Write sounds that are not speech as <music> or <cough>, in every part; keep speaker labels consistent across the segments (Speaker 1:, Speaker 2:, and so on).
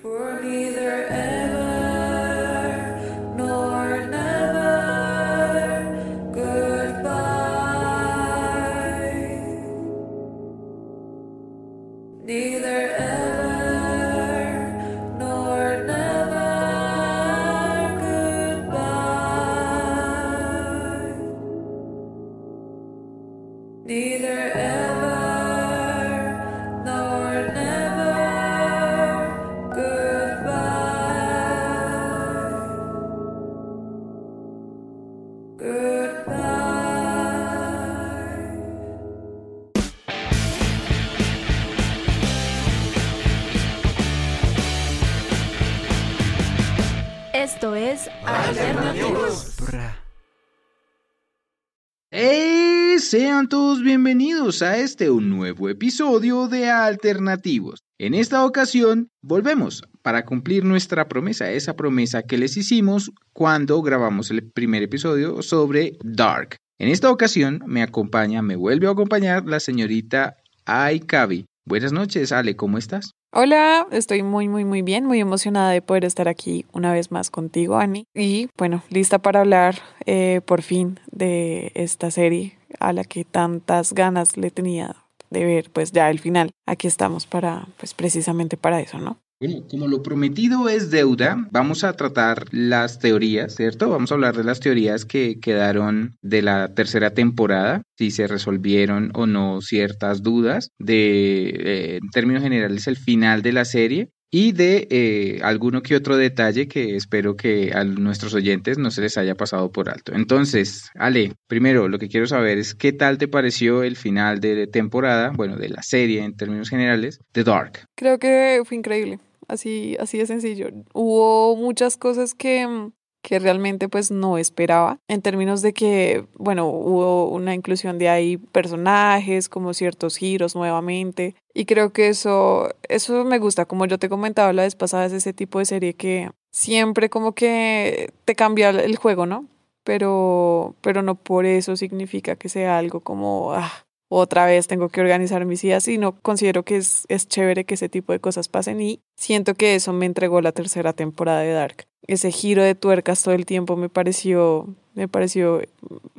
Speaker 1: For neither ever
Speaker 2: a este un nuevo episodio de Alternativos. En esta ocasión volvemos para cumplir nuestra promesa, esa promesa que les hicimos cuando grabamos el primer episodio sobre Dark. En esta ocasión me acompaña, me vuelve a acompañar la señorita Aikabi. Buenas noches, Ale, ¿cómo estás?
Speaker 3: Hola, estoy muy, muy, muy bien, muy emocionada de poder estar aquí una vez más contigo, Ani. Y bueno, lista para hablar eh, por fin de esta serie a la que tantas ganas le tenía de ver, pues ya el final. Aquí estamos para, pues precisamente para eso, ¿no?
Speaker 2: Bueno, como lo prometido es deuda, vamos a tratar las teorías, ¿cierto? Vamos a hablar de las teorías que quedaron de la tercera temporada, si se resolvieron o no ciertas dudas, de, eh, en términos generales, el final de la serie y de eh, alguno que otro detalle que espero que a nuestros oyentes no se les haya pasado por alto. Entonces, Ale, primero lo que quiero saber es qué tal te pareció el final de temporada, bueno, de la serie en términos generales, de Dark.
Speaker 3: Creo que fue increíble, así, así de sencillo. Hubo muchas cosas que, que realmente pues no esperaba, en términos de que, bueno, hubo una inclusión de ahí personajes, como ciertos giros nuevamente, y creo que eso, eso me gusta, como yo te comentaba la vez pasada, es ese tipo de serie que siempre como que te cambia el juego, ¿no? Pero, pero no por eso significa que sea algo como, ah, otra vez tengo que organizar mis días y no considero que es, es chévere que ese tipo de cosas pasen y siento que eso me entregó la tercera temporada de Dark. Ese giro de tuercas todo el tiempo me pareció, me pareció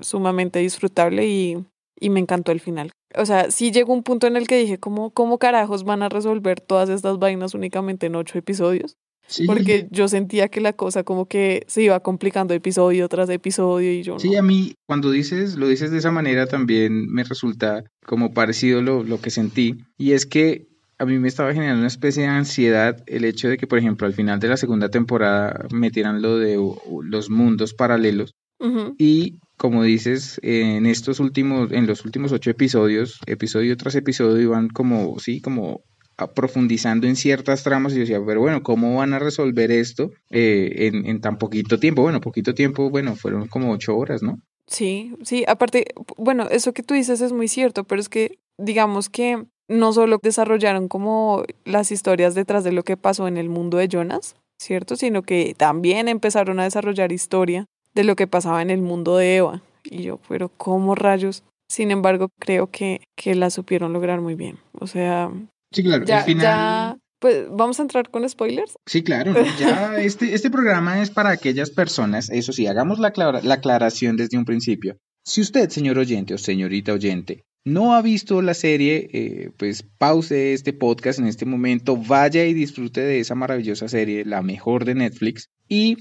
Speaker 3: sumamente disfrutable y, y me encantó el final. O sea, sí llegó un punto en el que dije, ¿cómo, ¿cómo carajos van a resolver todas estas vainas únicamente en ocho episodios?
Speaker 2: Sí.
Speaker 3: Porque yo sentía que la cosa como que se iba complicando episodio tras episodio y yo no.
Speaker 2: Sí, a mí cuando dices, lo dices de esa manera también me resulta como parecido lo, lo que sentí. Y es que a mí me estaba generando una especie de ansiedad el hecho de que, por ejemplo, al final de la segunda temporada metieran lo de uh, los mundos paralelos.
Speaker 3: Ujú.
Speaker 2: Y como dices, en estos últimos, en los últimos ocho episodios, episodio tras episodio, iban como, sí, como profundizando en ciertas tramas y yo decía, pero bueno, ¿cómo van a resolver esto eh, en, en tan poquito tiempo? Bueno, poquito tiempo, bueno, fueron como ocho horas, ¿no?
Speaker 3: Sí, sí, aparte, bueno, eso que tú dices es muy cierto, pero es que digamos que no solo desarrollaron como las historias detrás de lo que pasó en el mundo de Jonas, ¿cierto? Sino que también empezaron a desarrollar historia de lo que pasaba en el mundo de Eva. Y yo, pero ¿cómo rayos? Sin embargo, creo que, que la supieron lograr muy bien. O sea,
Speaker 2: Sí, claro,
Speaker 3: ya,
Speaker 2: al final...
Speaker 3: ya, pues vamos a entrar con spoilers.
Speaker 2: Sí, claro, ¿no? ya <laughs> este, este programa es para aquellas personas, eso sí, hagamos la, aclara- la aclaración desde un principio. Si usted, señor oyente o señorita oyente, no ha visto la serie, eh, pues pause este podcast en este momento, vaya y disfrute de esa maravillosa serie, la mejor de Netflix, y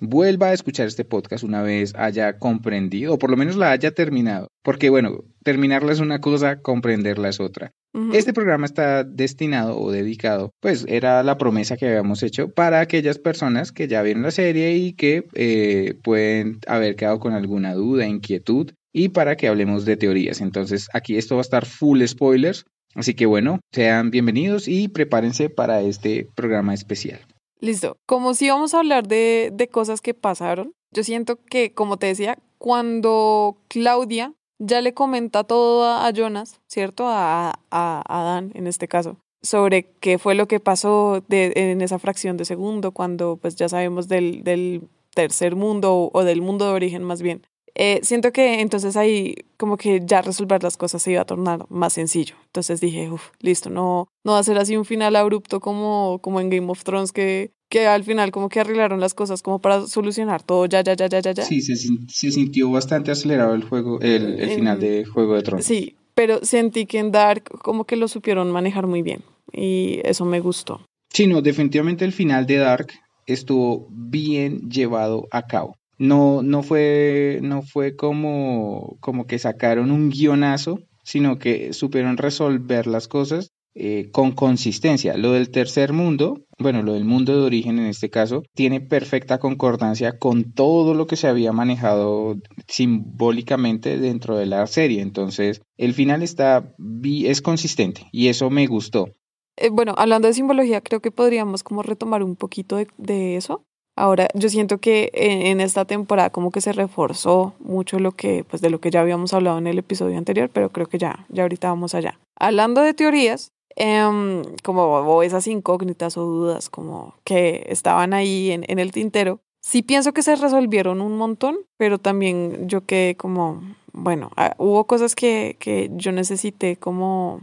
Speaker 2: vuelva a escuchar este podcast una vez haya comprendido, o por lo menos la haya terminado, porque bueno, terminarla es una cosa, comprenderla es otra. Este programa está destinado o dedicado, pues era la promesa que habíamos hecho para aquellas personas que ya vieron la serie y que eh, pueden haber quedado con alguna duda, inquietud y para que hablemos de teorías. Entonces aquí esto va a estar full spoilers, así que bueno, sean bienvenidos y prepárense para este programa especial.
Speaker 3: Listo. Como si vamos a hablar de, de cosas que pasaron, yo siento que, como te decía, cuando Claudia ya le comenta todo a, Jonas, ¿cierto? A, a, a Adán, en este caso, sobre qué fue lo que pasó de, en esa fracción de segundo, cuando pues ya sabemos del, del tercer mundo o, o del mundo de origen más bien. Eh, siento que entonces ahí como que ya resolver las cosas se iba a tornar más sencillo. Entonces dije, uff, listo, no, no va a ser así un final abrupto como, como en Game of Thrones que, que al final como que arreglaron las cosas como para solucionar todo ya, ya, ya, ya, ya, ya.
Speaker 2: Sí, se, se sintió bastante acelerado el juego, el, el final de Juego de Tronos.
Speaker 3: Sí, pero sentí que en Dark como que lo supieron manejar muy bien y eso me gustó.
Speaker 2: Sí, no, definitivamente el final de Dark estuvo bien llevado a cabo. No, no fue, no fue como, como que sacaron un guionazo, sino que supieron resolver las cosas eh, con consistencia. Lo del tercer mundo, bueno, lo del mundo de origen en este caso, tiene perfecta concordancia con todo lo que se había manejado simbólicamente dentro de la serie. Entonces, el final está, es consistente y eso me gustó.
Speaker 3: Eh, bueno, hablando de simbología, creo que podríamos como retomar un poquito de, de eso. Ahora, yo siento que en, esta temporada como que se reforzó mucho lo que, pues de lo que ya habíamos hablado en el episodio anterior, pero creo que ya, ya ahorita vamos allá. Hablando de teorías, em, como esas incógnitas o dudas como que estaban ahí en, en el tintero, sí pienso que se resolvieron un montón, pero también yo quedé como, bueno, ah, hubo cosas que, que yo necesité como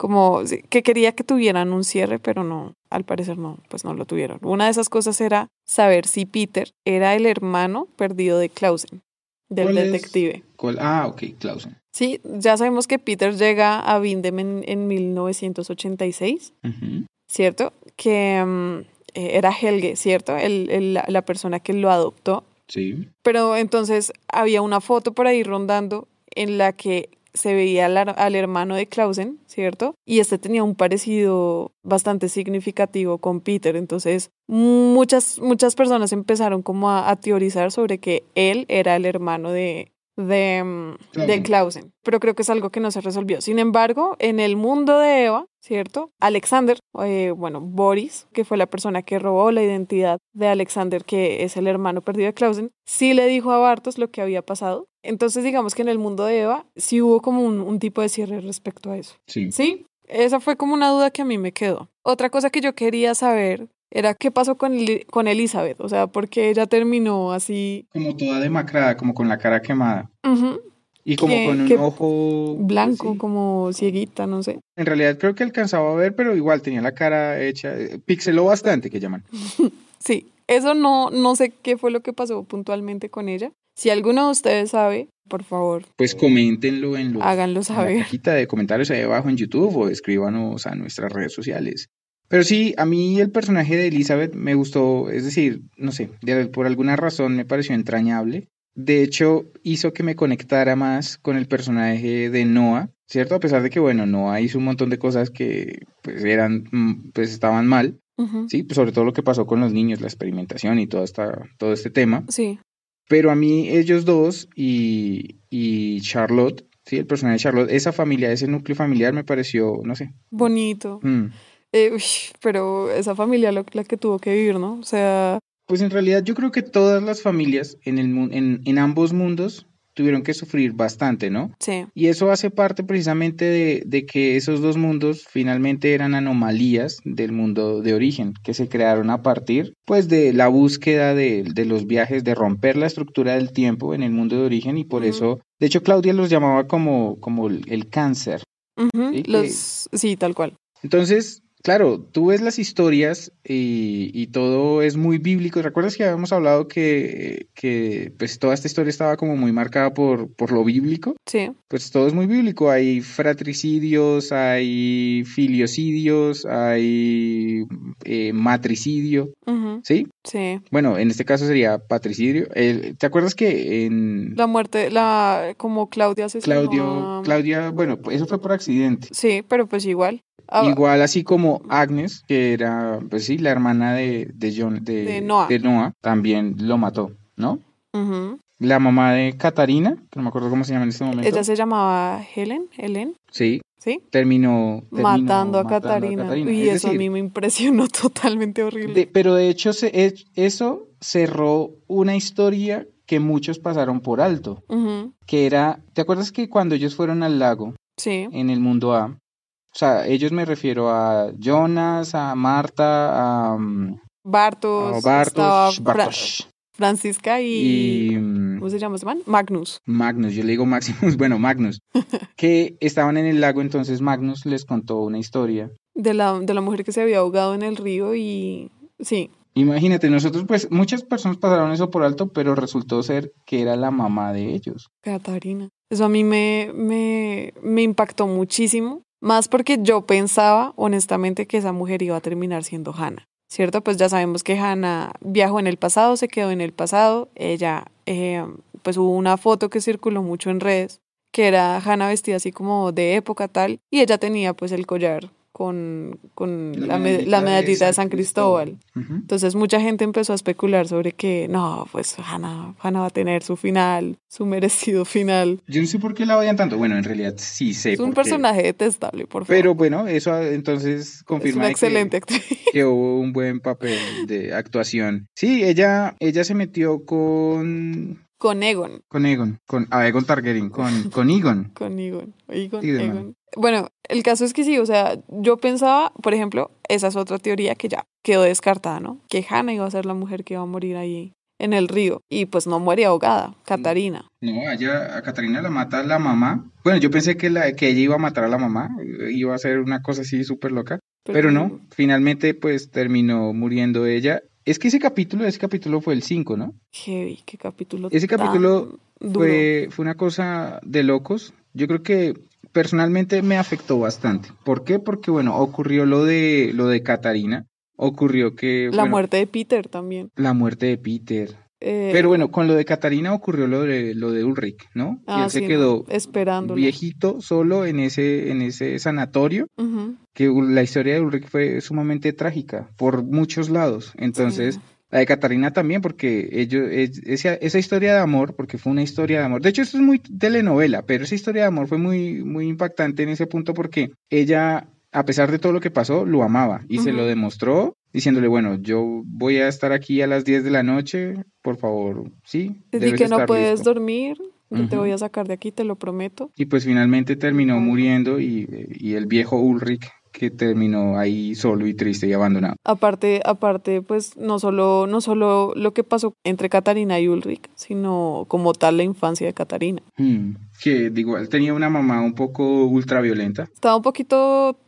Speaker 3: como que quería que tuvieran un cierre, pero no, al parecer no, pues no lo tuvieron. Una de esas cosas era saber si Peter era el hermano perdido de Clausen, del
Speaker 2: ¿Cuál es?
Speaker 3: detective.
Speaker 2: ¿Cuál? Ah, ok, Clausen.
Speaker 3: Sí, ya sabemos que Peter llega a Vindem en, en 1986,
Speaker 2: Ujú.
Speaker 3: ¿cierto? Que mm, eh, era Helge, ¿cierto? El- el- la persona que lo adoptó.
Speaker 2: Sí.
Speaker 3: Pero entonces había una foto por ahí rondando en la que se veía al, al hermano de Clausen, ¿cierto? Y este tenía un parecido bastante significativo con Peter. Entonces, muchas, muchas personas empezaron como a teorizar sobre que él era el hermano de, de.
Speaker 2: Clausen.
Speaker 3: Pero creo que es algo que no se resolvió. Sin embargo, en el mundo de Eva, ¿cierto? Alexander, eh, bueno, Boris, que fue la persona que robó la identidad de Alexander, que es el hermano perdido de Clausen, sí le dijo a Bartos lo que había pasado. Entonces, digamos que en el mundo de Eva sí hubo como un, un tipo de cierre respecto a eso.
Speaker 2: Sí.
Speaker 3: Sí, esa fue como una duda que a mí me quedó. Otra cosa que yo quería saber era qué pasó con, Eli- con Elizabeth, o sea, porque ella terminó así
Speaker 2: Como toda demacrada, como con la cara quemada.
Speaker 3: ujú,
Speaker 2: Y como
Speaker 3: ¿Qué-
Speaker 2: con un ojo
Speaker 3: blanco,
Speaker 2: sí.
Speaker 3: como cieguita, no sé.
Speaker 2: En realidad creo que alcanzaba a ver, pero igual tenía la cara hecha, eh, pixeló bastante, que llaman. <laughs>
Speaker 3: Sí, eso no, no sé qué fue lo que pasó puntualmente con ella. Si alguno de ustedes sabe, por favor,
Speaker 2: Pues coméntenlo en, los,
Speaker 3: háganlo
Speaker 2: en la
Speaker 3: saber.
Speaker 2: cajita de comentarios ahí abajo en YouTube o escríbanos a nuestras redes sociales. Pero sí, a mí el personaje de Elizabeth me gustó, es decir, no sé, de- por alguna razón me pareció entrañable. De hecho, hizo que me conectara más con el personaje de Noah, ¿cierto? A pesar de que, bueno, Noah hizo un montón de cosas que pues eran, mm, pues estaban mal, sí, pues sobre todo lo que pasó con los niños, la experimentación y todo, esta, todo este tema.
Speaker 3: Sí,
Speaker 2: Pero a mí ellos dos y, y Charlotte, sí, el personaje de Charlotte, esa familia, ese núcleo familiar me pareció, no sé.
Speaker 3: bonito.
Speaker 2: mm.
Speaker 3: Eh, uy, pero esa familia lo, la que tuvo que vivir, ¿no? O sea,
Speaker 2: Pues en realidad yo creo que todas las familias en, el, en, en ambos mundos tuvieron que sufrir bastante, ¿no?
Speaker 3: sí,
Speaker 2: Y eso hace parte precisamente de, de que esos dos mundos finalmente eran anomalías del mundo de origen, que se crearon a partir pues de la búsqueda de, de los viajes, de romper la estructura del tiempo en el mundo de origen y por eso, de hecho Claudia los llamaba como, como el, el cáncer. Sí, que-
Speaker 3: los, sí, tal cual.
Speaker 2: Entonces, claro, tú ves las historias y, y todo es muy bíblico. ¿Recuerdas que habíamos hablado que, que pues toda esta historia estaba como muy marcada por, por lo bíblico?
Speaker 3: Sí,
Speaker 2: Pues todo es muy bíblico. Hay fratricidios, hay filiocidios, hay eh, matricidio, ¿sí?
Speaker 3: Sí.
Speaker 2: Bueno, en este caso sería patricidio. ¿te acuerdas que en
Speaker 3: La muerte, la, como Claudia asesinó
Speaker 2: Claudio, Claudia, bueno, eso fue por accidente.
Speaker 3: Sí, pero pues igual. Ah,
Speaker 2: Igual así como Agnes, que era, pues sí, la hermana de, de John, de,
Speaker 3: De Noah.
Speaker 2: Noah, también lo mató, ¿no? La mamá de Catarina, que no me acuerdo cómo se llama en este momento.
Speaker 3: Ella se llamaba Helen, Helen,
Speaker 2: Sí,
Speaker 3: ¿sí?
Speaker 2: terminó, terminó
Speaker 3: Matando a Catarina. Y
Speaker 2: Es
Speaker 3: eso a mí me impresionó <laughs> totalmente horrible.
Speaker 2: de- pero de hecho se- es- eso cerró una historia que muchos pasaron por alto, que era, ¿te acuerdas que cuando ellos fueron al lago
Speaker 3: Sí,
Speaker 2: en el mundo A? O sea, ellos me refiero a Jonas, a Marta, a, mm,
Speaker 3: Bartos,
Speaker 2: a Bartos, Bartosz.
Speaker 3: Francisca y...
Speaker 2: y mm,
Speaker 3: ¿Cómo se llama ese man? Magnus.
Speaker 2: Magnus, yo le digo Maximus, <laughs> bueno, Magnus, <laughs> que estaban en el lago, entonces Magnus les contó una historia.
Speaker 3: De la, de la mujer que se había ahogado en el río y... Sí,
Speaker 2: Imagínate, nosotros pues muchas personas pasaron eso por alto, pero resultó ser que era la mamá de ellos.
Speaker 3: Catarina. Eso a mí me, me, me impactó muchísimo, más porque yo pensaba honestamente que esa mujer iba a terminar siendo Hannah, ¿cierto? Pues ya sabemos que Hannah viajó en el pasado, se quedó en el pasado, ella, eh, pues hubo una foto que circuló mucho en redes, que era Hannah vestida así como de época tal, y ella tenía pues el collar con, con la, me- la medallita de San Cristóbal. Entonces mucha gente empezó a especular sobre que no, pues Hannah, Hannah va a tener su final, su merecido final.
Speaker 2: Yo no sé por qué la odian tanto. Bueno, en realidad sí sé
Speaker 3: Es un
Speaker 2: por qué.
Speaker 3: personaje detestable, por favor.
Speaker 2: Pero bueno, eso entonces
Speaker 3: es
Speaker 2: confirma
Speaker 3: una
Speaker 2: de que-
Speaker 3: excelente actriz.
Speaker 2: que hubo un buen papel de actuación. Sí, ella, ella se metió con,
Speaker 3: Con Egon,
Speaker 2: con Egon, con a Egon Targaryen, con, con Egon. <laughs>
Speaker 3: con Egon, Egon,
Speaker 2: Sí.
Speaker 3: Bueno, el caso es que sí, o sea, yo pensaba, por ejemplo, esa es otra teoría que ya quedó descartada, ¿no? Que Hannah iba a ser la mujer que iba a morir ahí en el río y pues no muere ahogada, Catarina.
Speaker 2: No, allá a Catarina la mata la mamá. Bueno, yo pensé que, la, que ella iba a matar a la mamá, iba a ser una cosa así súper loca, pero no, finalmente pues terminó muriendo ella. Es que ese capítulo, ese capítulo fue el 5, ¿no?
Speaker 3: Heavy, qué capítulo.
Speaker 2: Ese
Speaker 3: tan
Speaker 2: capítulo
Speaker 3: duro.
Speaker 2: Fue, fue una cosa de locos. Yo creo que personalmente me afectó bastante. ¿Por qué? Porque, bueno, ocurrió lo de, lo de Catarina. Ocurrió que...
Speaker 3: La
Speaker 2: bueno,
Speaker 3: muerte de Peter también.
Speaker 2: La muerte de Peter.
Speaker 3: Eh,
Speaker 2: Pero bueno, con lo de Catarina ocurrió lo de, lo de Ulrich, ¿no? Y
Speaker 3: ah,
Speaker 2: él se quedó
Speaker 3: no, esperándola.
Speaker 2: viejito solo en ese, en ese sanatorio. Que la historia de Ulrich fue sumamente trágica por muchos lados. Entonces...
Speaker 3: sí.
Speaker 2: La de Catarina también, porque ellos, es- esa, esa historia de amor, porque fue una historia de amor. De hecho, esto es muy telenovela, pero esa historia de amor fue muy, muy impactante en ese punto porque ella, a pesar de todo lo que pasó, lo amaba y se lo demostró diciéndole, bueno, yo voy a estar aquí a las 10 de la noche, por favor, sí.
Speaker 3: Te di
Speaker 2: debes
Speaker 3: que no puedes
Speaker 2: listo".
Speaker 3: dormir, yo te voy a sacar de aquí, te lo prometo.
Speaker 2: Y pues finalmente terminó muriendo y, y el viejo Ulrich que terminó ahí solo y triste y abandonado.
Speaker 3: Aparte, aparte, pues no solo, no solo lo que pasó entre Catarina y Ulrich, sino como tal la infancia de Catarina.
Speaker 2: Hmm, Que digo, él tenía una mamá un poco ultraviolenta.
Speaker 3: Estaba un poquito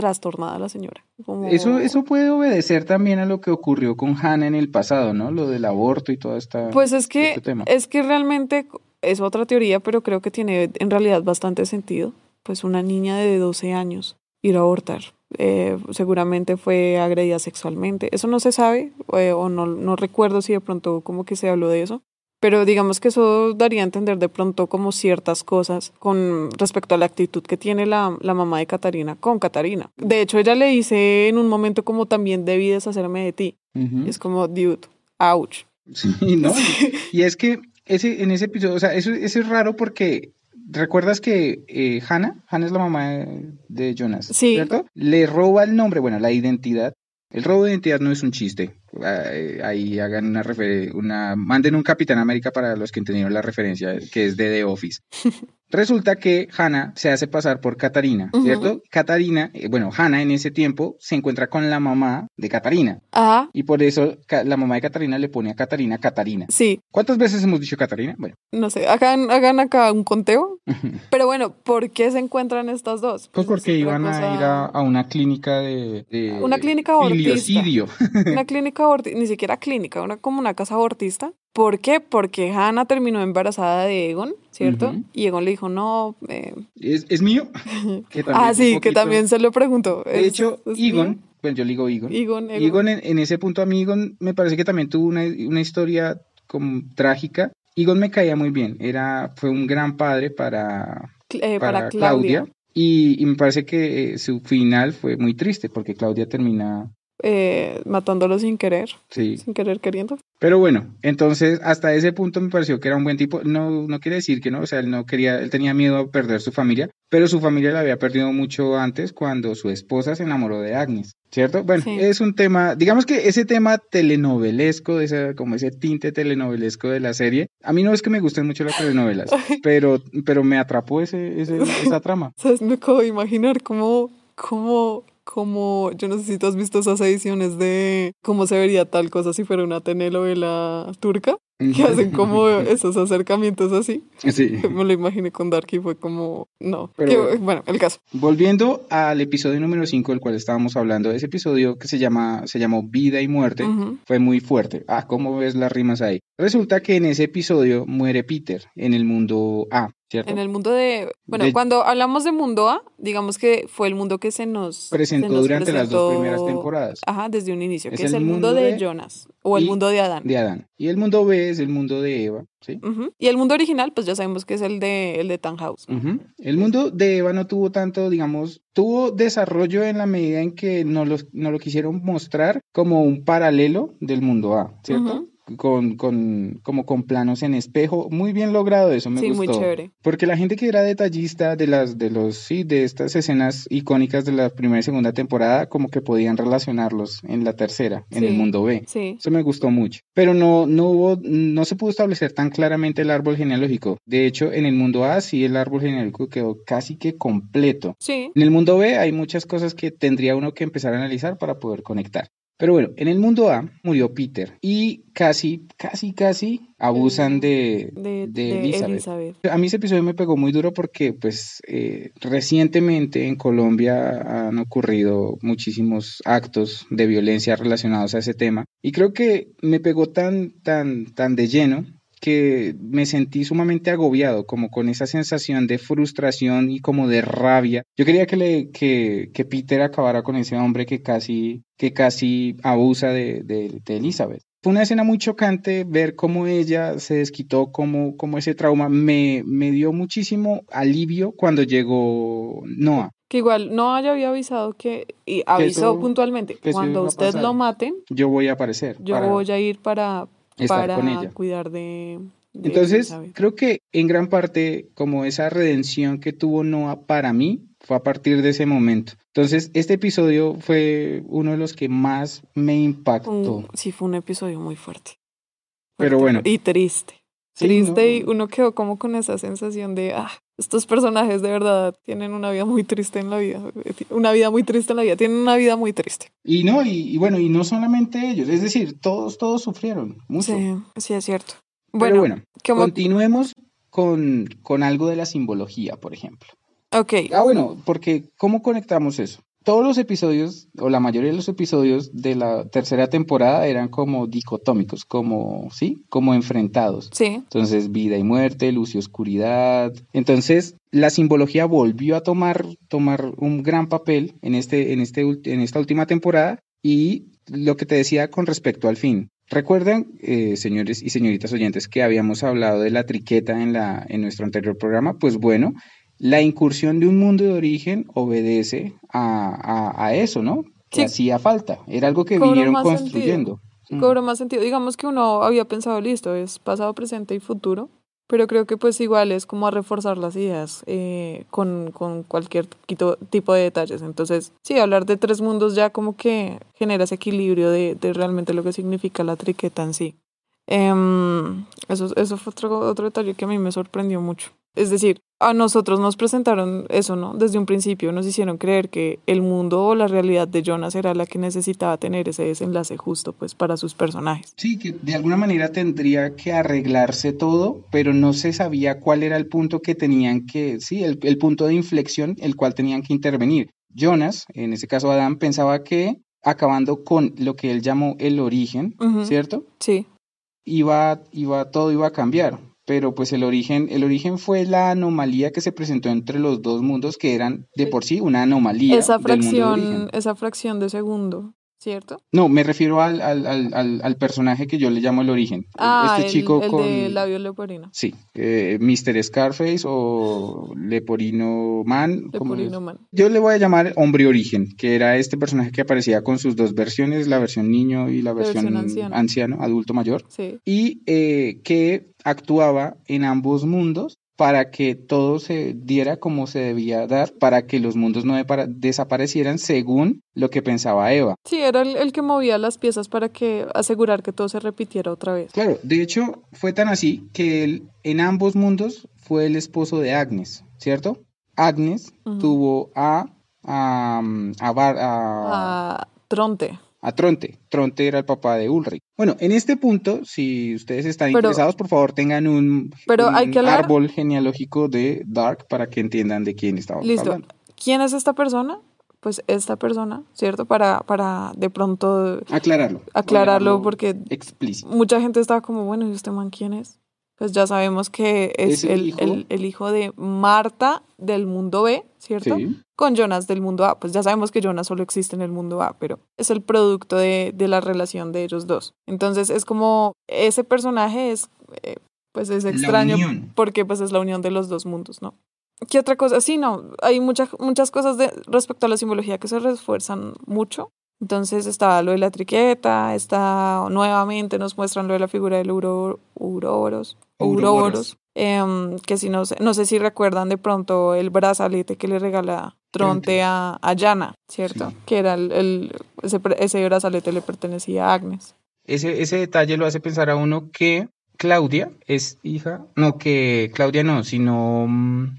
Speaker 3: trastornada la señora. como-
Speaker 2: Eso, eso puede obedecer también a lo que ocurrió con Hannah en el pasado, ¿no? Lo del aborto y toda esta.
Speaker 3: Pues es que,
Speaker 2: este tema.
Speaker 3: es que realmente es otra teoría, pero creo que tiene en realidad bastante sentido. Pues una niña de 12 años ir a abortar. eh, seguramente fue agredida sexualmente. Eso no se sabe, eh, o no, no recuerdo si de pronto como que se habló de eso. Pero digamos que eso daría a entender de pronto como ciertas cosas con respecto a la actitud que tiene la, la mamá de Catarina con Catarina. De hecho, ella le dice en un momento como también debí deshacerme de ti. Y es como, dude, ouch.
Speaker 2: Sí, <laughs> ¿no? <laughs> Y es que ese, en ese episodio, o sea, eso, eso es raro porque. ¿Recuerdas que eh, Hannah, Hannah es la mamá de, de Jonas,
Speaker 3: Sí.
Speaker 2: ¿cierto? Le roba el nombre, bueno, la identidad. El robo de identidad no es un chiste. Ahí hagan una una manden un Capitán América para los que entendieron la referencia, que es de The Office. <laughs> Resulta que Hannah se hace pasar por Catarina. ¿cierto? Catarina, eh, bueno, Hannah en ese tiempo se encuentra con la mamá de Catarina.
Speaker 3: Ah,
Speaker 2: Y por eso la mamá de Catarina le pone a Catarina Catarina.
Speaker 3: sí,
Speaker 2: ¿Cuántas veces hemos dicho Catarina? Bueno,
Speaker 3: no sé, hagan, hagan acá un conteo. <laughs> Pero bueno, ¿por qué se encuentran estas dos?
Speaker 2: pues
Speaker 3: es
Speaker 2: porque iban a ir a, a una clínica de, de
Speaker 3: Una clínica abortista.
Speaker 2: filiocidio.
Speaker 3: Una clínica abortista, ni siquiera clínica, una, como una casa abortista. ¿Por qué? Porque Hannah terminó embarazada de Egon, ¿cierto?
Speaker 2: Ujú.
Speaker 3: Y Egon le dijo, no. eh,
Speaker 2: ¿Es, es mío? <laughs> Que
Speaker 3: Ah, sí, que
Speaker 2: poquito-
Speaker 3: también se lo preguntó.
Speaker 2: De
Speaker 3: ¿Es-
Speaker 2: hecho,
Speaker 3: es
Speaker 2: Egon,
Speaker 3: mío?
Speaker 2: bueno, yo le digo Egon.
Speaker 3: Egon, Egon.
Speaker 2: Egon en, en ese punto a mí Egon me parece que también tuvo una, una historia como trágica. Egon me caía muy bien, era, fue un gran padre para,
Speaker 3: eh,
Speaker 2: para,
Speaker 3: para, Claudia,
Speaker 2: Y, y me parece que eh, su final fue muy triste porque Claudia termina,
Speaker 3: eh, matándolo sin querer,
Speaker 2: sí.
Speaker 3: sin querer queriendo.
Speaker 2: Pero bueno, entonces hasta ese punto me pareció que era un buen tipo. No, no quiere decir que no, o sea, él no quería, él tenía miedo a perder su familia, pero su familia la había perdido mucho antes cuando su esposa se enamoró de Agnes, ¿cierto? Bueno,
Speaker 3: Sí.
Speaker 2: es un tema, digamos que ese tema telenovelesco, ese, como ese tinte telenovelesco de la serie, a mí no es que me gusten mucho las telenovelas, <laughs> pero, pero me atrapó ese, ese- esa <laughs> trama.
Speaker 3: ¿Sabes? Me acabo de imaginar cómo, cómo, como, yo no sé si tú has visto esas ediciones de cómo se vería tal cosa si fuera una telenovela turca, que hacen como <laughs> esos acercamientos así.
Speaker 2: Sí.
Speaker 3: Me lo imaginé con Dark y fue como, no.
Speaker 2: Pero-
Speaker 3: Que, bueno, el caso.
Speaker 2: Volviendo al episodio número 5 del cual estábamos hablando, ese episodio que se llama se llamó Vida y Muerte, fue muy fuerte. Ah, ¿cómo ves las rimas ahí? Resulta que en ese episodio muere Peter en el mundo A, ¿cierto?
Speaker 3: En el mundo de, bueno,
Speaker 2: De-
Speaker 3: cuando hablamos de mundo A, digamos que fue el mundo que se nos
Speaker 2: Presentó
Speaker 3: se nos
Speaker 2: durante las dos primeras temporadas
Speaker 3: Ajá, desde un inicio,
Speaker 2: Es
Speaker 3: que es
Speaker 2: el
Speaker 3: mundo,
Speaker 2: mundo
Speaker 3: de,
Speaker 2: de-
Speaker 3: Jonas o el mundo de Adán.
Speaker 2: de Adán. Y el mundo B es el mundo de Eva, ¿sí?
Speaker 3: Y el mundo original, pues ya sabemos que es el de el de Tannhaus.
Speaker 2: Ujú. El mundo de Eva no tuvo tanto, digamos, tuvo desarrollo en la medida en que nos lo, nos lo quisieron mostrar como un paralelo del mundo A, ¿cierto?
Speaker 3: Ujú.
Speaker 2: Con, con, como con planos en espejo, muy bien logrado eso, me
Speaker 3: Sí,
Speaker 2: gustó.
Speaker 3: muy chévere.
Speaker 2: Porque la gente que era detallista de las, de los, sí, de estas escenas icónicas de la primera y segunda temporada, como que podían relacionarlos en la tercera, en el mundo B.
Speaker 3: Sí.
Speaker 2: Eso me gustó mucho. Pero no, no hubo, no se pudo establecer tan claramente el árbol genealógico. De hecho, en el mundo A sí el árbol genealógico quedó casi que completo.
Speaker 3: Sí.
Speaker 2: En el mundo B hay muchas cosas que tendría uno que empezar a analizar para poder conectar. Pero bueno, en el mundo A murió Peter y casi, casi, casi abusan de,
Speaker 3: De,
Speaker 2: de
Speaker 3: de
Speaker 2: Elizabeth.
Speaker 3: Elizabeth.
Speaker 2: A mí ese episodio me pegó muy duro porque, pues, eh, recientemente en Colombia han ocurrido muchísimos actos de violencia relacionados a ese tema y creo que me pegó tan, tan, tan de lleno que me sentí sumamente agobiado, como con esa sensación de frustración y como de rabia. Yo quería que, le, que, que Peter acabara con ese hombre que casi, que casi abusa de, de, de Elizabeth. Fue una escena muy chocante ver cómo ella se desquitó, cómo, cómo ese trauma me, me dio muchísimo alivio cuando llegó Noah.
Speaker 3: Que igual no haya había avisado que, y avisó
Speaker 2: eso-
Speaker 3: puntualmente, cuando usted
Speaker 2: pasar.
Speaker 3: lo maten,
Speaker 2: Yo voy a aparecer.
Speaker 3: yo
Speaker 2: para-
Speaker 3: voy a ir para,
Speaker 2: estar
Speaker 3: para
Speaker 2: con ella.
Speaker 3: cuidar de, de
Speaker 2: Entonces, creo que en gran parte, como esa redención que tuvo Noah para mí, fue a partir de ese momento. Entonces, este episodio fue uno de los que más me impactó.
Speaker 3: Sí, fue un episodio muy fuerte.
Speaker 2: Pero bueno.
Speaker 3: Y triste.
Speaker 2: Sí,
Speaker 3: triste
Speaker 2: no.
Speaker 3: y uno quedó como con esa sensación de, ah, estos personajes de verdad tienen una vida muy triste en la vida. Una vida muy triste en la vida. Tienen una vida muy triste.
Speaker 2: Y no, y, y bueno, y no solamente ellos, es decir, todos, todos sufrieron mucho.
Speaker 3: Sí, sí es cierto.
Speaker 2: Pero
Speaker 3: Bueno,
Speaker 2: bueno,
Speaker 3: como-
Speaker 2: continuemos con, con algo de la simbología, por ejemplo.
Speaker 3: ok.
Speaker 2: Ah, bueno, porque ¿cómo conectamos eso? Todos los episodios, o la mayoría de los episodios de la tercera temporada eran como dicotómicos, como, ¿sí? Como enfrentados.
Speaker 3: Sí,
Speaker 2: Entonces, vida y muerte, luz y oscuridad. Entonces, la simbología volvió a tomar, tomar un gran papel en, este, en, este, en esta última temporada y lo que te decía con respecto al fin. Recuerdan, eh, señores y señoritas oyentes, que habíamos hablado de la triqueta en, la, en nuestro anterior programa. Pues bueno, la incursión de un mundo de origen obedece a, a- a eso, ¿no? Que
Speaker 3: Sí.
Speaker 2: hacía falta. Era algo que vinieron construyendo. Mm.
Speaker 3: cobra más sentido. Digamos que uno había pensado, listo, es pasado, presente y futuro, pero creo que pues igual es como a reforzar las ideas eh, con, con cualquier tipo de detalles. Entonces, sí, hablar de tres mundos ya como que genera ese equilibrio de, de realmente lo que significa la triqueta en sí. Em, eso, eso fue otro, otro detalle que a mí me sorprendió mucho. Es decir, a nosotros nos presentaron eso, ¿no? Desde un principio nos hicieron creer que el mundo o la realidad de Jonas era la que necesitaba tener ese desenlace justo, pues, para sus personajes.
Speaker 2: Sí, que de alguna manera tendría que arreglarse todo, pero no se sabía cuál era el punto que tenían que, sí, el, el punto de inflexión, el cual tenían que intervenir. Jonas, en ese caso Adán, pensaba que acabando con lo que él llamó el origen. ¿cierto?
Speaker 3: Sí,
Speaker 2: Iba, iba, todo iba a cambiar. Pero pues el origen, el origen fue la anomalía que se presentó entre los dos mundos, que eran de por sí una anomalía
Speaker 3: esa
Speaker 2: del mundo de origen.
Speaker 3: fracción, esa fracción de segundo, ¿cierto?
Speaker 2: No, me refiero al, al, al, al, al personaje que yo le llamo el origen.
Speaker 3: Ah,
Speaker 2: este
Speaker 3: el,
Speaker 2: chico
Speaker 3: el
Speaker 2: con...
Speaker 3: de labio leporino.
Speaker 2: Sí, eh, Mr. Scarface o Leporino Man.
Speaker 3: Leporino man.
Speaker 2: Yo le voy a llamar Hombre Origen, que era este personaje que aparecía con sus dos versiones, la versión niño y la versión,
Speaker 3: versión anciano.
Speaker 2: anciano, adulto mayor,
Speaker 3: Sí,
Speaker 2: y eh, que actuaba en ambos mundos para que todo se diera como se debía dar, para que los mundos no desaparecieran según lo que pensaba Eva.
Speaker 3: sí, era el, el que movía las piezas para que asegurar que todo se repitiera otra vez.
Speaker 2: Claro, de hecho fue tan así que él en ambos mundos fue el esposo de Agnes, ¿cierto? Agnes tuvo a a, mm, a, Bar- a,
Speaker 3: A Tronte.
Speaker 2: A Tronte. Tronte era el papá de Ulrich. Bueno, en este punto, si ustedes están
Speaker 3: Pero-
Speaker 2: interesados, por favor tengan un,
Speaker 3: Pero
Speaker 2: un
Speaker 3: hay que hablar-
Speaker 2: árbol genealógico de Dark para que entiendan de quién estamos
Speaker 3: Listo.
Speaker 2: hablando.
Speaker 3: ¿Quién es esta persona? Pues esta persona, ¿cierto? Para, para de pronto
Speaker 2: Aclararlo.
Speaker 3: aclararlo porque
Speaker 2: Explícito.
Speaker 3: mucha gente estaba como, bueno, ¿y este man quién es? Pues ya sabemos que es,
Speaker 2: Es el hijo.
Speaker 3: el- el hijo de Marta del mundo B, ¿cierto?
Speaker 2: Sí.
Speaker 3: Con Jonas del mundo A. Pues ya sabemos que Jonas solo existe en el mundo A, pero es el producto de, de la relación de ellos dos. Entonces es como, ese personaje es, eh, pues es extraño porque pues es la unión de los dos mundos, ¿no? ¿Qué otra cosa? Sí, no, hay muchas muchas cosas de, respecto a la simbología que se refuerzan mucho. Entonces está lo de la triqueta, está nuevamente nos muestran lo de la figura del Uro, Uroboros, em, que si no sé, no sé si recuerdan de pronto el brazalete que le regala Tronte a, a Yana, ¿cierto?
Speaker 2: Sí.
Speaker 3: Que era el, el- ese, ese brazalete le pertenecía a Agnes.
Speaker 2: Ese, ese detalle lo hace pensar a uno que Claudia es hija, no, que Claudia no, sino mm,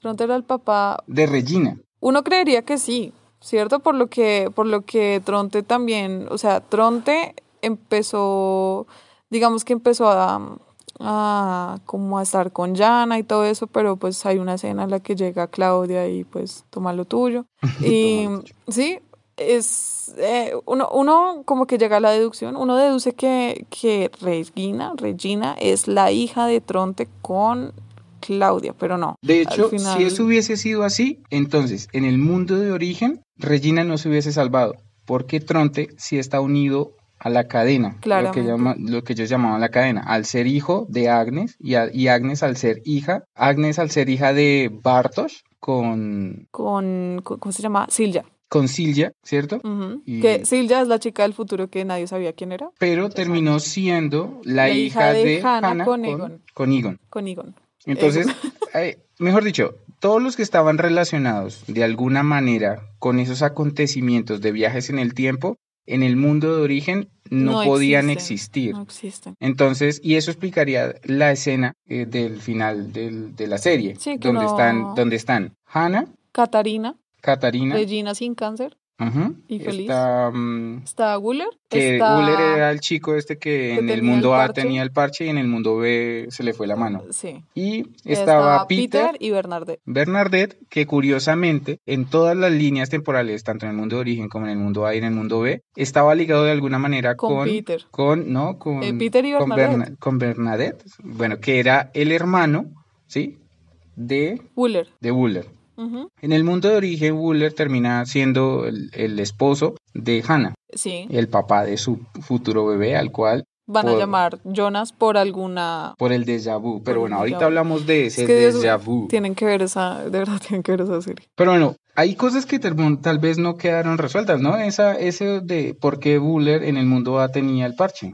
Speaker 3: Tronte era el papá,
Speaker 2: de Regina.
Speaker 3: Uno creería que sí, ¿cierto? Por lo que, por lo que Tronte también, o sea, Tronte empezó, digamos que empezó a, a como a estar con Yana y todo eso, pero pues hay una escena en la que llega Claudia y pues toma lo tuyo. <laughs> Y sí, es eh, uno, uno como que llega a la deducción, uno deduce que, que Regina, Regina es la hija de Tronte con Claudia, pero no.
Speaker 2: De hecho,
Speaker 3: final-
Speaker 2: si eso hubiese sido así, entonces en el mundo de origen, Regina no se hubiese salvado, porque Tronte sí está unido a la cadena, lo que, llama, lo que ellos llamaban la cadena, al ser hijo de Agnes y, a- y Agnes al ser hija, Agnes al ser hija de Bartosz con,
Speaker 3: con, ¿cómo se llama? Silja.
Speaker 2: con Silvia, ¿cierto?
Speaker 3: Ujú.
Speaker 2: Y-
Speaker 3: Que Silja es la chica del futuro que nadie sabía quién era.
Speaker 2: Pero terminó siendo la,
Speaker 3: La
Speaker 2: hija,
Speaker 3: hija de
Speaker 2: de,
Speaker 3: Hannah
Speaker 2: Hannah
Speaker 3: con
Speaker 2: con,
Speaker 3: Egon.
Speaker 2: con Egon.
Speaker 3: Con Egon.
Speaker 2: Entonces, eh, mejor dicho, todos los que estaban relacionados de alguna manera con esos acontecimientos de viajes en el tiempo, en el mundo de origen no,
Speaker 3: No
Speaker 2: podían existir.
Speaker 3: No existen.
Speaker 2: Entonces, y eso explicaría la escena eh, del final del- de la serie,
Speaker 3: Sí,
Speaker 2: donde
Speaker 3: no-
Speaker 2: están, donde están Hannah,
Speaker 3: Catarina,
Speaker 2: Catarina,
Speaker 3: Regina sin cáncer.
Speaker 2: Ujú,
Speaker 3: y feliz.
Speaker 2: está mm,
Speaker 3: Está Guller.
Speaker 2: que
Speaker 3: está...
Speaker 2: Era el chico este que,
Speaker 3: que
Speaker 2: en el mundo A tenía el parche y en el mundo B se le fue la mano.
Speaker 3: Sí.
Speaker 2: Y estaba Peter,
Speaker 3: y Bernardet.
Speaker 2: Bernadette, que curiosamente en todas las líneas temporales, tanto en el mundo de origen como en el mundo A y en el mundo B, estaba ligado de alguna manera
Speaker 3: Con
Speaker 2: con,
Speaker 3: Peter.
Speaker 2: con no, con,
Speaker 3: Eh, Peter y
Speaker 2: con,
Speaker 3: Bernadette.
Speaker 2: Berna- con Bernadette, bueno, que era el hermano, ¿sí? De,
Speaker 3: Guller.
Speaker 2: de Buller. En el mundo de origen, Buller termina siendo el, el esposo de Hannah,
Speaker 3: Sí.
Speaker 2: el papá de su futuro bebé, al cual
Speaker 3: Van a llamar Jonas por alguna.
Speaker 2: por el déjà vu. Pero bueno, ahorita
Speaker 3: vu.
Speaker 2: hablamos de ese
Speaker 3: Es que
Speaker 2: déjà vu.
Speaker 3: Tienen que ver esa. De verdad, tienen que ver esa serie.
Speaker 2: Pero bueno, hay cosas que tal, tal vez no quedaron resueltas, ¿no? Esa, ese de por qué Buller en el mundo A tenía el parche.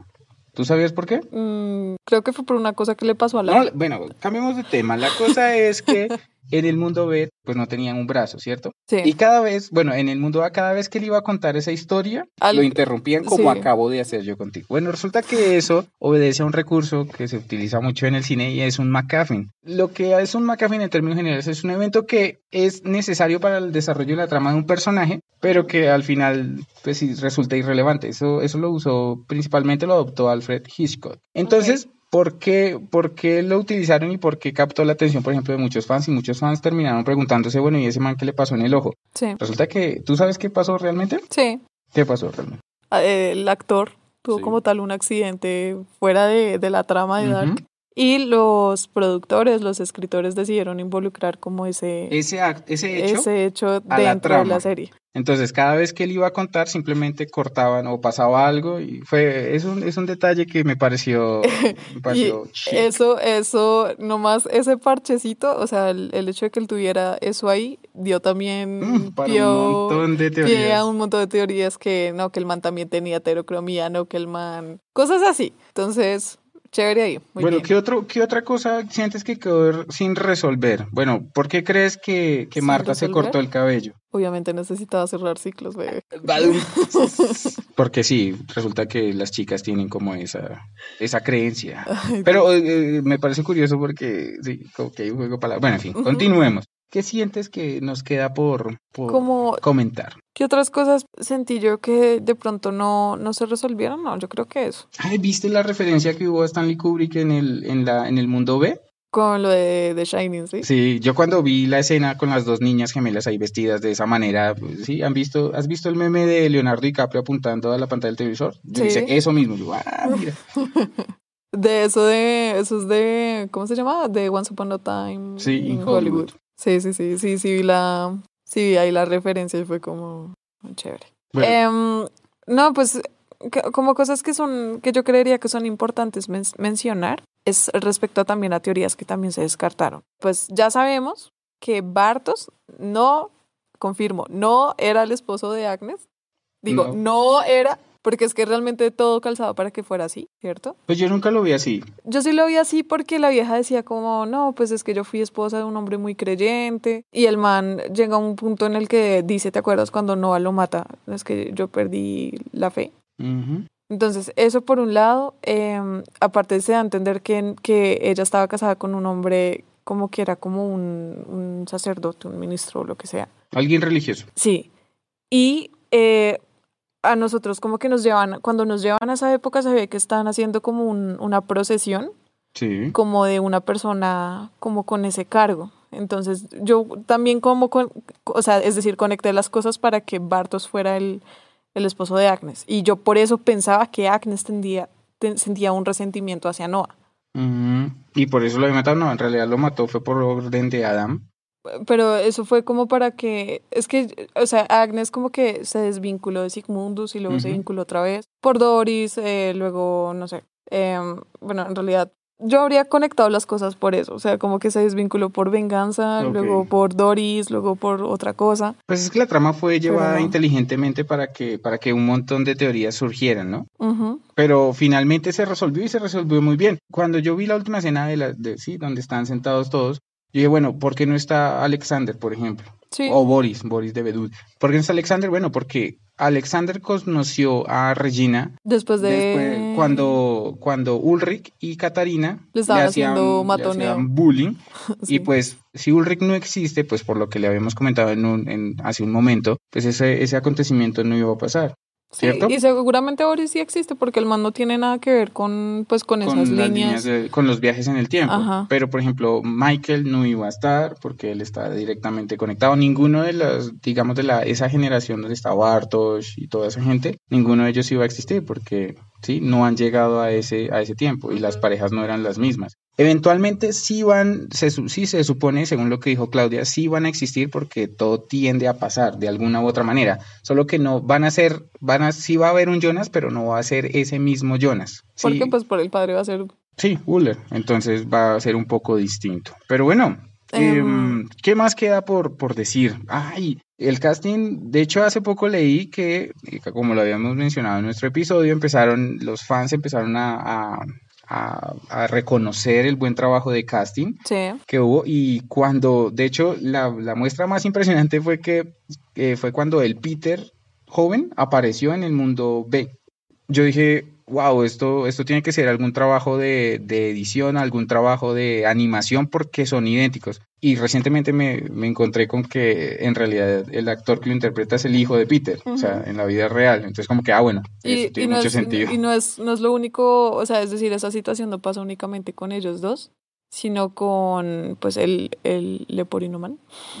Speaker 2: ¿Tú sabías por qué?
Speaker 3: Mm, creo que fue por una cosa que le pasó a la.
Speaker 2: No, bueno, cambiemos de tema. La cosa es que <laughs> en el mundo B, pues no tenían un brazo, ¿cierto?
Speaker 3: Sí.
Speaker 2: Y cada vez, bueno, en el mundo A, cada vez que él iba a contar esa historia,
Speaker 3: Al-
Speaker 2: lo interrumpían como
Speaker 3: sí.
Speaker 2: acabo de hacer yo contigo. Bueno, resulta que eso obedece a un recurso que se utiliza mucho en el cine y es un MacGuffin. Lo que es un MacGuffin en términos generales es un evento que es necesario para el desarrollo de la trama de un personaje, pero que al final, pues sí, resulta irrelevante. Eso, eso lo usó, principalmente lo adoptó Alfred Hitchcock. Entonces, ¿Por qué, ¿Por qué lo utilizaron y por qué captó la atención, por ejemplo, de muchos fans? Y muchos fans terminaron preguntándose, bueno, ¿y ese man qué le pasó en el ojo?
Speaker 3: Sí.
Speaker 2: Resulta que, ¿tú sabes qué pasó realmente?
Speaker 3: Sí.
Speaker 2: ¿Qué pasó realmente?
Speaker 3: Ah, El actor tuvo
Speaker 2: Sí.
Speaker 3: como tal un accidente fuera de, de la trama de. Dark. Y los productores, los escritores decidieron involucrar como ese,
Speaker 2: Ese, hecho,
Speaker 3: ese hecho
Speaker 2: la
Speaker 3: dentro de la serie.
Speaker 2: Entonces cada vez que él iba a contar simplemente cortaban o pasaba algo y fue, es un, es un detalle que me pareció, me <laughs>
Speaker 3: Y
Speaker 2: pareció chic.
Speaker 3: eso, eso, nomás ese parchecito, o sea, el, el hecho de que él tuviera eso ahí, dio también <laughs>
Speaker 2: Mm, para
Speaker 3: pie-
Speaker 2: un montón de
Speaker 3: a
Speaker 2: teorías.
Speaker 3: un montón de teorías que no, que el man también tenía heterocromía, no, que el man, cosas así. Entonces, chévere ahí. Muy
Speaker 2: bueno,
Speaker 3: bien.
Speaker 2: ¿qué, otro, ¿qué otra cosa sientes que quedó sin resolver? Bueno, ¿por qué crees que, que
Speaker 3: ¿Sin
Speaker 2: Marta se cortó el cabello?
Speaker 3: Obviamente necesitaba cerrar ciclos, bebé. <laughs>
Speaker 2: Porque sí, resulta que las chicas tienen como esa, esa creencia.
Speaker 3: Ay,
Speaker 2: Pero eh, eh, me parece curioso porque sí, como que hay un juego para... Bueno, en fin, continuemos. ¿qué sientes que nos queda por, por
Speaker 3: Como,
Speaker 2: comentar?
Speaker 3: ¿Qué otras cosas sentí yo que de pronto no, no se resolvieron? No, yo creo que eso.
Speaker 2: Ay, ¿viste la referencia que hubo a Stanley Kubrick en el, en la, en el mundo B?
Speaker 3: Con lo de The Shining, ¿sí?
Speaker 2: Sí, yo cuando vi la escena con las dos niñas gemelas ahí vestidas de esa manera, pues, sí, han visto, ¿has visto el meme de Leonardo DiCaprio apuntando a la pantalla del televisor? Yo
Speaker 3: Sí.
Speaker 2: hice eso mismo, yo, ah, <laughs> mira.
Speaker 3: De eso de, eso es de, ¿cómo se llama? De Once Upon a Time
Speaker 2: Sí, in Hollywood.
Speaker 3: Sí, sí, sí, sí, sí, vi la, sí, ahí la referencia y fue como chévere.
Speaker 2: Bueno,
Speaker 3: Em, no, pues como cosas que son, que yo creería que son importantes men- mencionar, es respecto a también a teorías que también se descartaron. Pues ya sabemos que Bartos no, confirmo, no era el esposo de Agnes. Digo,
Speaker 2: No.
Speaker 3: no era, porque es que realmente todo calzaba para que fuera así, ¿cierto?
Speaker 2: pues yo nunca lo vi así.
Speaker 3: Yo sí lo vi así porque la vieja decía como, no, pues es que yo fui esposa de un hombre muy creyente y el man llega a un punto en el que dice, ¿te acuerdas cuando Noah lo mata? Es que yo perdí la fe.
Speaker 2: Ujú.
Speaker 3: Entonces, eso por un lado, em, aparte se da a entender que, que ella estaba casada con un hombre como que era como un, un sacerdote, un ministro o lo que sea.
Speaker 2: Alguien religioso.
Speaker 3: Sí. Y eh, a nosotros como que nos llevan, cuando nos llevan a esa época se ve que están haciendo como un- una procesión
Speaker 2: Sí.
Speaker 3: como de una persona como con ese cargo. Entonces yo también como, con, o sea, es decir, conecté las cosas para que Bartos fuera el, el esposo de Agnes. Y yo por eso pensaba que Agnes tendía, ten- sentía un resentimiento hacia Noah.
Speaker 2: Y por eso lo había matado. No, en realidad lo mató fue por orden de Adam.
Speaker 3: Pero eso fue como para que, es que, o sea, Agnes como que se desvinculó de Sigmundus y luego se vinculó otra vez por Doris, eh, luego, no sé, em, bueno, en realidad yo habría conectado las cosas por eso, o sea, como que se desvinculó por venganza, luego por Doris, luego por otra cosa.
Speaker 2: Pues es que la trama fue llevada inteligentemente para que, para que un montón de teorías surgieran, ¿no? Pero finalmente se resolvió y se resolvió muy bien. Cuando yo vi la última escena de la, de, sí, donde están sentados todos, yo dije, bueno, ¿por qué no está Alexander, por ejemplo?
Speaker 3: Sí,
Speaker 2: O Boris, Boris de Bedut. ¿Por qué no está Alexander? Bueno, porque Alexander conoció a Regina
Speaker 3: después de...
Speaker 2: después, cuando, cuando Ulrich y Katarina
Speaker 3: Le estaban
Speaker 2: hacían,
Speaker 3: haciendo
Speaker 2: le
Speaker 3: matoneo.
Speaker 2: hacían bullying. <laughs>
Speaker 3: Sí.
Speaker 2: Y pues, si Ulrich no existe, pues por lo que le habíamos comentado en un, en, hace un momento, pues ese, ese acontecimiento no iba a pasar.
Speaker 3: Y seguramente Boris sí existe porque el man no tiene nada que ver con, pues, con, esas
Speaker 2: con las
Speaker 3: líneas.
Speaker 2: de- con los viajes en el tiempo.
Speaker 3: Ajá.
Speaker 2: Pero, por ejemplo, Michael no iba a estar porque él está directamente conectado. Ninguno de las, digamos, de la, esa generación donde está Bartosz y toda esa gente, ninguno de ellos iba a existir porque, sí, no han llegado a ese, a ese tiempo y las parejas no eran las mismas. Eventualmente sí van, se, sí se supone, según lo que dijo Claudia, sí van a existir porque todo tiende a pasar de alguna u otra manera. Solo que no van a ser, van a, sí va a haber un Jonas, pero no va a ser ese mismo Jonas. Sí,
Speaker 3: Porque pues por el padre va a ser
Speaker 2: Sí, Uller. Entonces va a ser un poco distinto. Pero bueno,
Speaker 3: Em.
Speaker 2: em, ¿qué más queda por, por decir? Ay, el casting, de hecho hace poco leí que, eh, como lo habíamos mencionado en nuestro episodio, empezaron, los fans empezaron a, a- a- a reconocer el buen trabajo de casting
Speaker 3: Sí.
Speaker 2: que hubo y cuando, de hecho, la, la muestra más impresionante fue que eh, fue cuando el Peter joven apareció en el mundo B. Yo dije, wow, esto, esto tiene que ser algún trabajo de, de edición, algún trabajo de animación porque son idénticos. Y recientemente me, me encontré con que en realidad el actor que lo interpreta es el hijo de Peter, o sea, en la vida real. Entonces como que, ah, bueno,
Speaker 3: Y,
Speaker 2: eso
Speaker 3: y
Speaker 2: tiene
Speaker 3: no
Speaker 2: mucho
Speaker 3: es,
Speaker 2: sentido.
Speaker 3: y no es, no es lo único, o sea, es decir, esa situación no pasa únicamente con ellos dos, sino con pues el, el Leporinoman.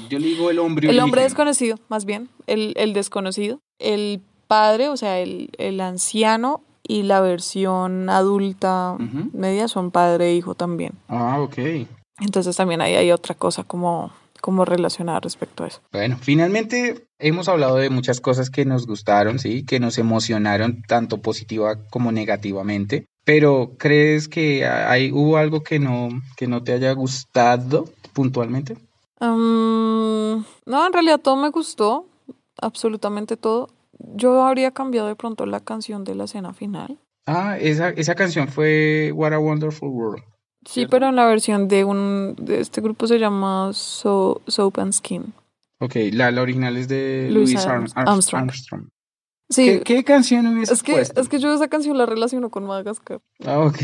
Speaker 2: Yo le digo el hombre
Speaker 3: El hombre
Speaker 2: origen.
Speaker 3: desconocido, más bien, el, el desconocido. El padre, o sea, el, el anciano y la versión adulta media son padre e hijo también.
Speaker 2: Ah, ok.
Speaker 3: Entonces también ahí hay otra cosa como, como relacionada respecto a eso.
Speaker 2: Bueno, finalmente hemos hablado de muchas cosas que nos gustaron, sí, que nos emocionaron tanto positiva como negativamente. Pero ¿crees que hay hubo algo que no que no te haya gustado puntualmente?
Speaker 3: Mm, no, en realidad todo me gustó, absolutamente todo. Yo habría cambiado de pronto la canción de la escena final.
Speaker 2: Ah, esa esa canción fue What a Wonderful World.
Speaker 3: Sí, pero en la versión de un de este grupo se llama So, Soap and Skin.
Speaker 2: Ok, la, la original es de
Speaker 3: Louis
Speaker 2: Louis Arm-
Speaker 3: Arms-
Speaker 2: Arms-
Speaker 3: Armstrong.
Speaker 2: Armstrong.
Speaker 3: Sí,
Speaker 2: ¿Qué, qué canción hubiese
Speaker 3: es que,
Speaker 2: puesto?
Speaker 3: es que yo esa canción la relaciono con Madagascar.
Speaker 2: Ah, ok.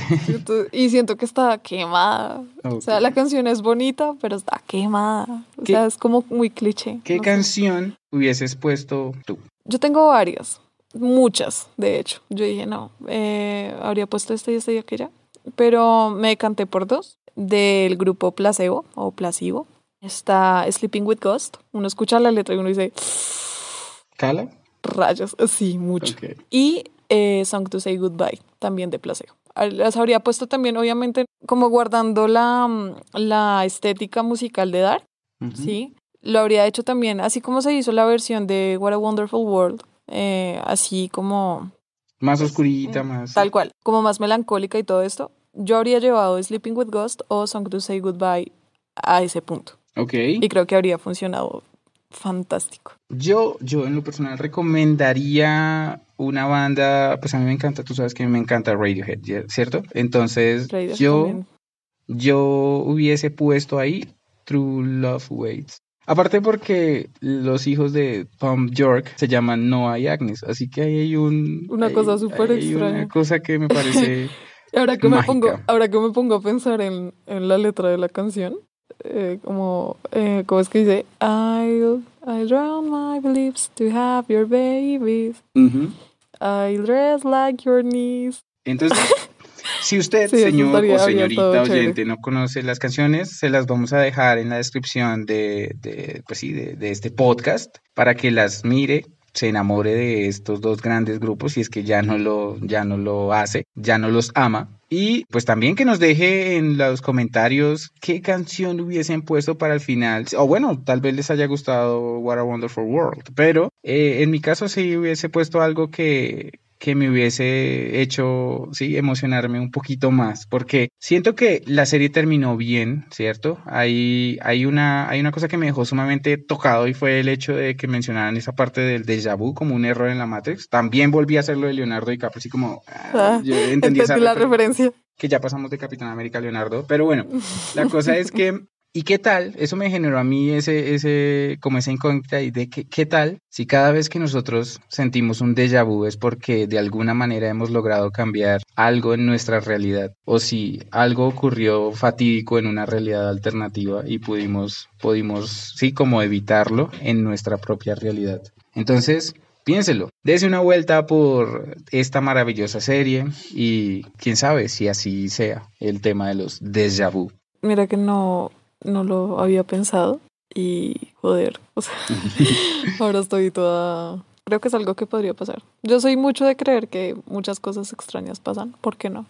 Speaker 3: Y siento que está quemada. O sea, la canción es bonita, pero está quemada. O
Speaker 2: ¿Qué-
Speaker 3: sea, es como muy cliché.
Speaker 2: ¿Qué
Speaker 3: no sé.
Speaker 2: canción hubieses puesto tú?
Speaker 3: Yo tengo varias, muchas, de hecho. Yo dije, no, eh, habría puesto esta y esta y aquella. Pero me decanté por dos. Del grupo Placebo o Placebo. Está Sleeping with Ghost. Uno escucha la letra y uno dice,
Speaker 2: ¿Cala?
Speaker 3: rayos, sí, mucho.
Speaker 2: Ok.
Speaker 3: Y eh, Song to Say Goodbye, también de Placebo. Las habría puesto también, obviamente, como guardando la, la estética musical de Dark,
Speaker 2: Ujú.
Speaker 3: ¿sí? Lo habría hecho también, así como se hizo la versión de What a Wonderful World, eh, así como
Speaker 2: Más oscurita, más...
Speaker 3: tal cual, como más melancólica y todo esto. Yo habría llevado Sleeping with Ghost o Song to Say Goodbye a ese punto.
Speaker 2: Ok.
Speaker 3: Y creo que habría funcionado fantástico.
Speaker 2: Yo, yo en lo personal recomendaría una banda, pues a mí me encanta, tú sabes que me encanta Radiohead, ¿ya- ¿cierto? Entonces
Speaker 3: Radiohead
Speaker 2: yo,
Speaker 3: también.
Speaker 2: yo hubiese puesto ahí True Love Waits. Aparte porque los hijos de Tom York se llaman Noah y Agnes, así que ahí hay un...
Speaker 3: Una
Speaker 2: hay-
Speaker 3: cosa súper
Speaker 2: hay Una
Speaker 3: extraña.
Speaker 2: cosa que me parece... <laughs>
Speaker 3: Ahora que me pongo, ahora que me pongo a pensar en, en la letra de la canción, eh, como, eh, ¿cómo es que dice? I'll, I'll drown my beliefs to have your babies.
Speaker 2: Ujú.
Speaker 3: I'll dress like your niece.
Speaker 2: Entonces, si usted,
Speaker 3: Sí,
Speaker 2: señor o señorita
Speaker 3: chévere.
Speaker 2: oyente, no conoce las canciones, se las vamos a dejar en la descripción de, de, pues sí, de, de este podcast para que las mire, se enamore de estos dos grandes grupos, si es que ya no lo, ya no lo hace, ya no los ama. Y pues también que nos deje en los comentarios qué canción hubiesen puesto para el final. O bueno, tal vez les haya gustado What a Wonderful World. Pero eh, en mi caso sí hubiese puesto algo que, que me hubiese hecho, sí, emocionarme un poquito más, porque siento que la serie terminó bien, ¿cierto? Hay, hay, una, hay una cosa que me dejó sumamente tocado y fue el hecho de que mencionaran esa parte del déjà vu como un error en la Matrix. También volví a hacerlo de Leonardo DiCaprio, así como, ah,
Speaker 3: Ah,
Speaker 2: yo entendí
Speaker 3: Entendí
Speaker 2: esa
Speaker 3: la
Speaker 2: refer-
Speaker 3: referencia.
Speaker 2: que ya pasamos de Capitán América a Leonardo, pero bueno, la cosa es que, ¿y qué tal? Eso me generó a mí ese, ese, como esa incógnita y de que, ¿qué tal si cada vez que nosotros sentimos un déjà vu es porque de alguna manera hemos logrado cambiar algo en nuestra realidad? O si algo ocurrió fatídico en una realidad alternativa y pudimos, pudimos, sí, como evitarlo en nuestra propia realidad. Entonces, Piénselo, dése una vuelta por esta maravillosa serie y quién sabe si así sea el tema de los déjà vu.
Speaker 3: Mira que no, no lo había pensado y joder, o sea, <laughs> ahora estoy toda... Creo que es algo que podría pasar. Yo soy mucho de creer que muchas cosas extrañas pasan, ¿por qué no?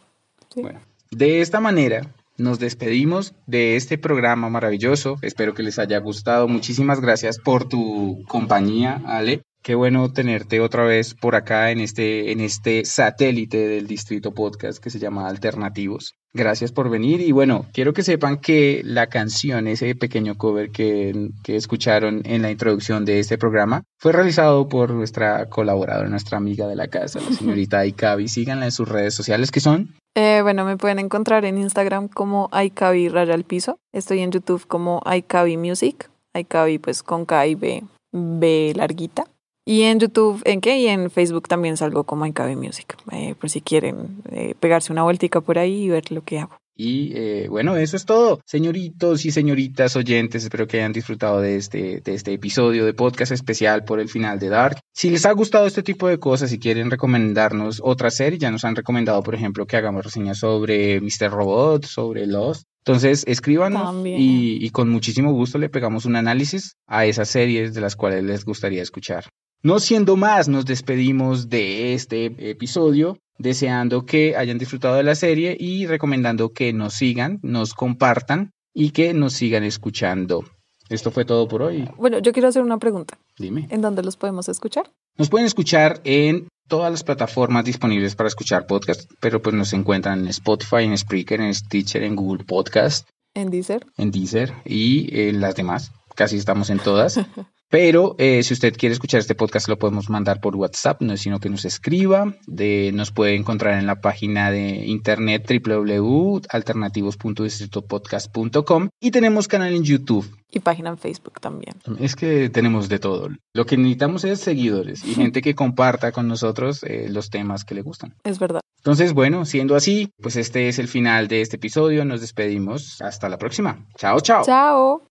Speaker 3: Sí.
Speaker 2: Bueno, de esta manera nos despedimos de este programa maravilloso. Espero que les haya gustado. Muchísimas gracias por tu compañía, Ale. Qué bueno tenerte otra vez por acá en este, en este satélite del Distrito Podcast que se llama Alternativos. Gracias por venir y bueno, quiero que sepan que la canción, ese pequeño cover que, que escucharon en la introducción de este programa, fue realizado por nuestra colaboradora, nuestra amiga de la casa, la señorita <laughs> Aikabi. Síganla en sus redes sociales que son
Speaker 3: Eh, bueno, me pueden encontrar en Instagram como Aikabi Raya al Piso. Estoy en YouTube como Aikabi Music. Aikabi pues con K y B, B larguita. Y en YouTube, ¿en qué? Y en Facebook también salgo como Aikabi Music. eh, por si quieren eh, pegarse una vueltica por ahí y ver lo que hago.
Speaker 2: Y eh, bueno, eso es todo. Señoritos y señoritas oyentes, espero que hayan disfrutado de este, de este episodio de podcast especial por el final de Dark. Si les ha gustado este tipo de cosas y quieren recomendarnos otra serie, ya nos han recomendado, por ejemplo, que hagamos reseñas sobre Mr. Robot, sobre Lost. Entonces, escríbanos y, y con muchísimo gusto le pegamos un análisis a esas series de las cuales les gustaría escuchar. No siendo más, nos despedimos de este episodio, deseando que hayan disfrutado de la serie y recomendando que nos sigan, nos compartan y que nos sigan escuchando. Esto fue todo por hoy.
Speaker 3: Bueno, yo quiero hacer una pregunta.
Speaker 2: Dime.
Speaker 3: ¿En dónde los podemos escuchar?
Speaker 2: Nos pueden escuchar en todas las plataformas disponibles para escuchar podcast, pero pues nos encuentran en Spotify, en Spreaker, en Stitcher, en Google Podcast,
Speaker 3: En Deezer.
Speaker 2: en Deezer y en las demás casi estamos en todas. <laughs> Pero eh, si usted quiere escuchar este podcast, lo podemos mandar por WhatsApp, no es sino que nos escriba. De, nos puede encontrar en la página de internet www.alternativos.distritopodcast.com y tenemos canal en YouTube.
Speaker 3: Y página en Facebook también.
Speaker 2: Es que tenemos de todo. Lo que necesitamos es seguidores y gente que comparta con nosotros eh, los temas que le gustan. <laughs>
Speaker 3: Es verdad.
Speaker 2: Entonces, bueno, siendo así, pues este es el final de este episodio. Nos despedimos. Hasta la próxima. Chao, chao.
Speaker 3: Chao.